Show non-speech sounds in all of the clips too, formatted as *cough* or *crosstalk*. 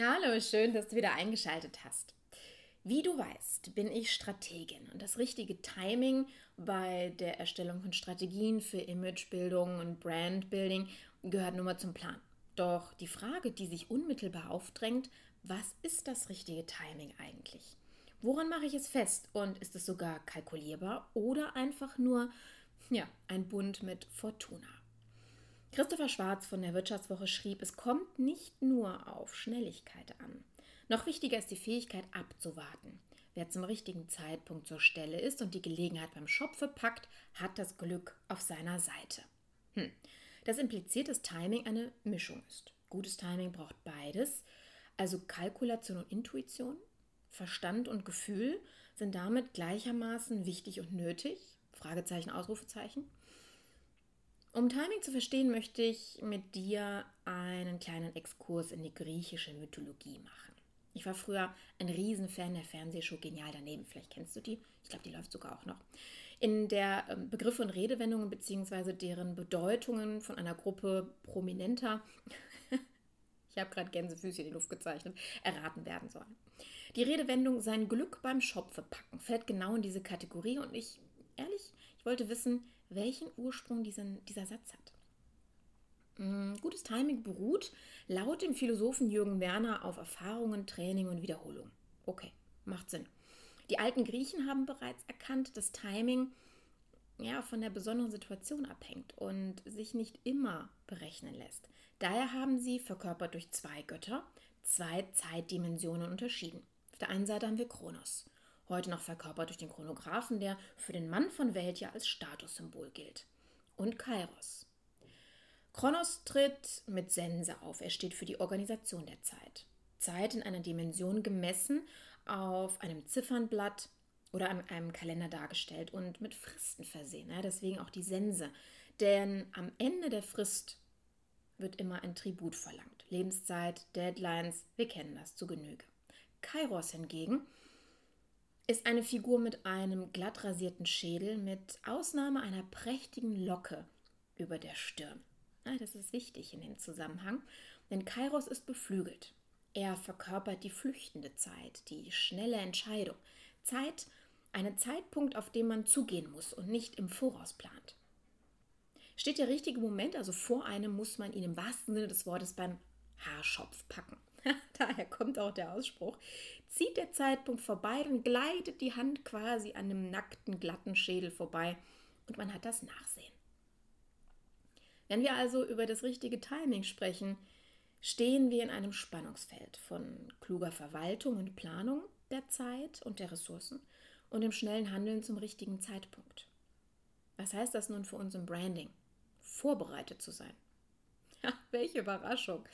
Hallo, schön, dass du wieder eingeschaltet hast. Wie du weißt, bin ich Strategin und das richtige Timing bei der Erstellung von Strategien für Imagebildung und Brandbuilding gehört nun mal zum Plan. Doch die Frage, die sich unmittelbar aufdrängt, was ist das richtige Timing eigentlich? Woran mache ich es fest und ist es sogar kalkulierbar oder einfach nur ja, ein Bund mit Fortuna? Christopher Schwarz von der Wirtschaftswoche schrieb, es kommt nicht nur auf Schnelligkeit an. Noch wichtiger ist die Fähigkeit abzuwarten. Wer zum richtigen Zeitpunkt zur Stelle ist und die Gelegenheit beim Schopfe packt, hat das Glück auf seiner Seite. Hm. Das impliziert, dass Timing eine Mischung ist. Gutes Timing braucht beides, also Kalkulation und Intuition, Verstand und Gefühl sind damit gleichermaßen wichtig und nötig. Fragezeichen, Ausrufezeichen. Um Timing zu verstehen, möchte ich mit dir einen kleinen Exkurs in die griechische Mythologie machen. Ich war früher ein Riesenfan der Fernsehshow Genial daneben. Vielleicht kennst du die. Ich glaube, die läuft sogar auch noch. In der ähm, Begriffe und Redewendungen bzw. deren Bedeutungen von einer Gruppe prominenter, *laughs* ich habe gerade Gänsefüßchen in die Luft gezeichnet, erraten werden sollen. Die Redewendung sein Glück beim Schopfe packen fällt genau in diese Kategorie und ich, ehrlich, ich wollte wissen, welchen Ursprung diesen, dieser Satz hat. Mm, gutes Timing beruht laut dem Philosophen Jürgen Werner auf Erfahrungen, Training und Wiederholung. Okay, macht Sinn. Die alten Griechen haben bereits erkannt, dass Timing ja, von der besonderen Situation abhängt und sich nicht immer berechnen lässt. Daher haben sie, verkörpert durch zwei Götter, zwei Zeitdimensionen unterschieden. Auf der einen Seite haben wir Kronos heute noch verkörpert durch den Chronographen, der für den Mann von Welt ja als Statussymbol gilt. Und Kairos. Kronos tritt mit Sense auf. Er steht für die Organisation der Zeit. Zeit in einer Dimension gemessen, auf einem Ziffernblatt oder an einem Kalender dargestellt und mit Fristen versehen. Deswegen auch die Sense. Denn am Ende der Frist wird immer ein Tribut verlangt. Lebenszeit, Deadlines, wir kennen das zu Genüge. Kairos hingegen ist eine Figur mit einem glatt rasierten Schädel mit Ausnahme einer prächtigen Locke über der Stirn. Ja, das ist wichtig in dem Zusammenhang, denn Kairos ist beflügelt. Er verkörpert die flüchtende Zeit, die schnelle Entscheidung. Zeit, einen Zeitpunkt, auf den man zugehen muss und nicht im Voraus plant. Steht der richtige Moment, also vor einem, muss man ihn im wahrsten Sinne des Wortes beim Haarschopf packen. *laughs* daher kommt auch der Ausspruch, zieht der Zeitpunkt vorbei, dann gleitet die Hand quasi an einem nackten, glatten Schädel vorbei und man hat das Nachsehen. Wenn wir also über das richtige Timing sprechen, stehen wir in einem Spannungsfeld von kluger Verwaltung und Planung der Zeit und der Ressourcen und dem schnellen Handeln zum richtigen Zeitpunkt. Was heißt das nun für uns im Branding? Vorbereitet zu sein. *laughs* Ja, welche Überraschung.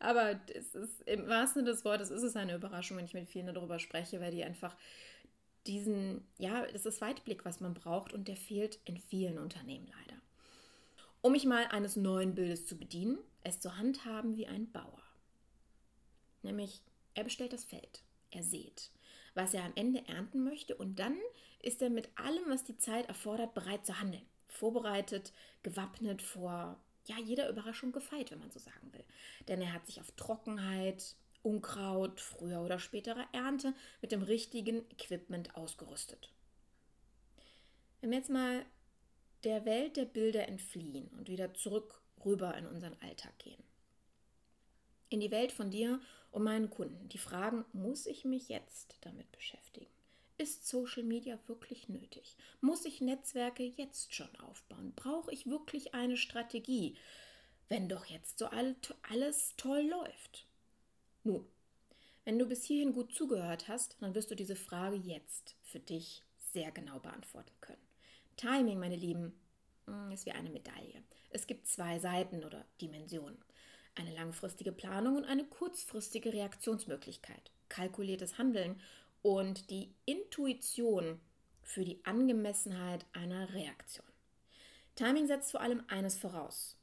Aber es ist im wahrsten Sinne des Wortes ist es eine Überraschung, wenn ich mit vielen darüber spreche, weil die einfach diesen, ja, das ist Weitblick, was man braucht und der fehlt in vielen Unternehmen leider. Um mich mal eines neuen Bildes zu bedienen, es zu handhaben wie ein Bauer. Nämlich, er bestellt das Feld, er sät, was er am Ende ernten möchte und dann ist er mit allem, was die Zeit erfordert, bereit zu handeln. Vorbereitet, gewappnet vor ja, jeder Überraschung gefeit, wenn man so sagen will. Denn er hat sich auf Trockenheit, Unkraut, früher oder späterer Ernte mit dem richtigen Equipment ausgerüstet. Wenn wir jetzt mal der Welt der Bilder entfliehen und wieder zurück rüber in unseren Alltag gehen. In die Welt von dir und meinen Kunden, die fragen, muss ich mich jetzt damit beschäftigen? Ist Social Media wirklich nötig? Muss ich Netzwerke jetzt schon aufbauen? Brauche ich wirklich eine Strategie, wenn doch jetzt so alles toll läuft? Nun, wenn du bis hierhin gut zugehört hast, dann wirst du diese Frage jetzt für dich sehr genau beantworten können. Timing, meine Lieben, hm, ist wie eine Medaille. Es gibt zwei Seiten oder Dimensionen. eine langfristige Planung und eine kurzfristige Reaktionsmöglichkeit, kalkuliertes Handeln und die Intuition für die Angemessenheit einer Reaktion. Timing setzt vor allem eines voraus.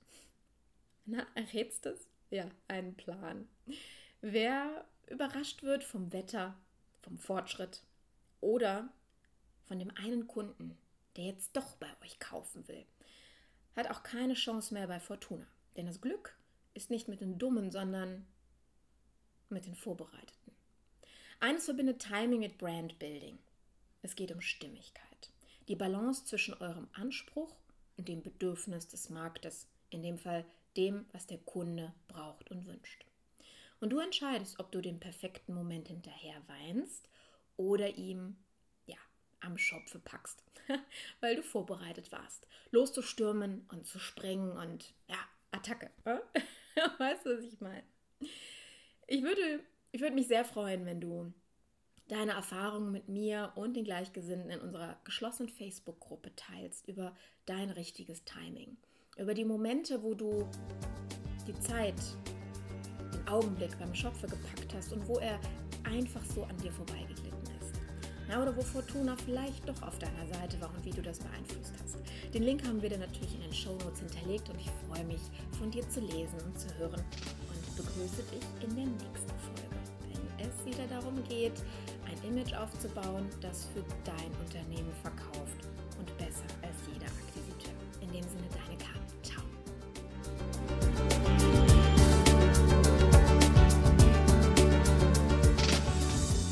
Na, errätst es? Ja, einen Plan. Wer überrascht wird vom Wetter, vom Fortschritt oder von dem einen Kunden, der jetzt doch bei euch kaufen will, hat auch keine Chance mehr bei Fortuna. Denn das Glück ist nicht mit den Dummen, sondern mit den Vorbereiteten. Eines verbindet Timing mit Brandbuilding. Es geht um Stimmigkeit. Die Balance zwischen eurem Anspruch und dem Bedürfnis des Marktes, in dem Fall dem, was der Kunde braucht und wünscht. Und du entscheidest, ob du den perfekten Moment hinterher weinst oder ihm ja, am Schopfe packst, *laughs* weil du vorbereitet warst, loszustürmen und zu springen und ja, Attacke. *laughs* weißt du, was ich meine? Ich würde, ich würde mich sehr freuen, wenn du deine Erfahrungen mit mir und den Gleichgesinnten in unserer geschlossenen Facebook-Gruppe teilst über dein richtiges Timing. Über die Momente, wo du die Zeit, den Augenblick beim Schopfe gepackt hast und wo er einfach so an dir vorbeigeglitten ist. Ja, oder wo Fortuna vielleicht doch auf deiner Seite war und wie du das beeinflusst hast. Den Link haben wir dir natürlich in den Show Notes hinterlegt und ich freue mich, von dir zu lesen und zu hören und begrüße dich in der nächsten wieder darum geht, ein Image aufzubauen, das für dein Unternehmen verkauft und besser als jeder Akquisiteur. In dem Sinne, deine Karte. Ciao.